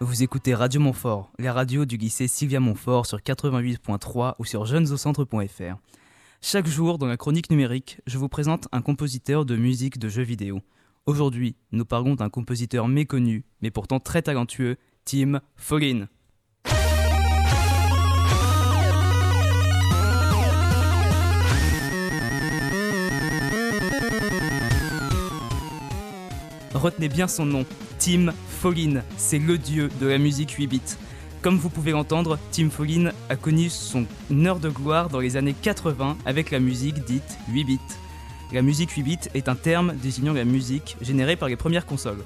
Vous écoutez Radio Montfort, la radio du lycée Sylvia Montfort sur 88.3 ou sur jeunesaucentre.fr. Chaque jour, dans la chronique numérique, je vous présente un compositeur de musique de jeux vidéo. Aujourd'hui, nous parlons d'un compositeur méconnu, mais pourtant très talentueux, Tim Follin. Retenez bien son nom, Tim Follin, c'est le dieu de la musique 8 bits. Comme vous pouvez l'entendre, Tim Follin a connu son heure de gloire dans les années 80 avec la musique dite 8 bits. La musique 8 bits est un terme désignant la musique générée par les premières consoles.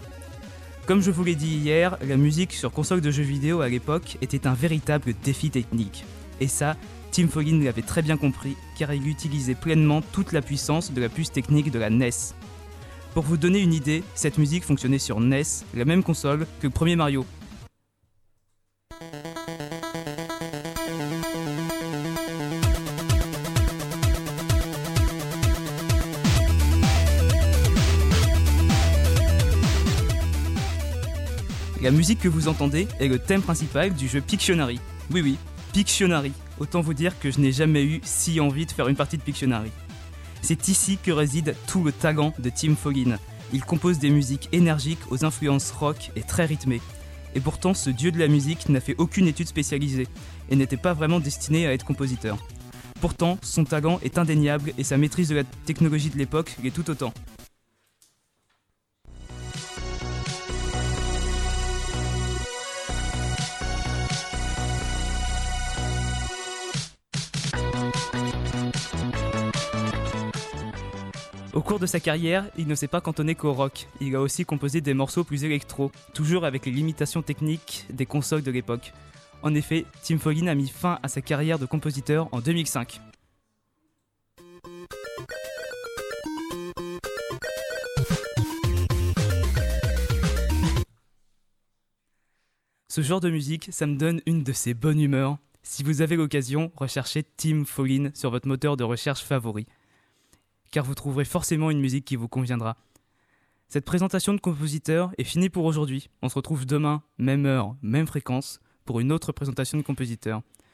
Comme je vous l'ai dit hier, la musique sur console de jeux vidéo à l'époque était un véritable défi technique. Et ça, Tim Follin l'avait très bien compris car il utilisait pleinement toute la puissance de la puce technique de la NES. Pour vous donner une idée, cette musique fonctionnait sur NES, la même console que le premier Mario. La musique que vous entendez est le thème principal du jeu Pictionary. Oui oui, Pictionary. Autant vous dire que je n'ai jamais eu si envie de faire une partie de Pictionary. C'est ici que réside tout le talent de Tim Follin. Il compose des musiques énergiques aux influences rock et très rythmées. Et pourtant, ce dieu de la musique n'a fait aucune étude spécialisée et n'était pas vraiment destiné à être compositeur. Pourtant, son talent est indéniable et sa maîtrise de la technologie de l'époque l'est tout autant. Au cours de sa carrière, il ne s'est pas cantonné qu'au rock. Il a aussi composé des morceaux plus électro, toujours avec les limitations techniques des consoles de l'époque. En effet, Tim Follin a mis fin à sa carrière de compositeur en 2005. Ce genre de musique, ça me donne une de ces bonnes humeurs. Si vous avez l'occasion, recherchez Tim Follin sur votre moteur de recherche favori car vous trouverez forcément une musique qui vous conviendra. Cette présentation de compositeur est finie pour aujourd'hui. On se retrouve demain, même heure, même fréquence, pour une autre présentation de compositeur.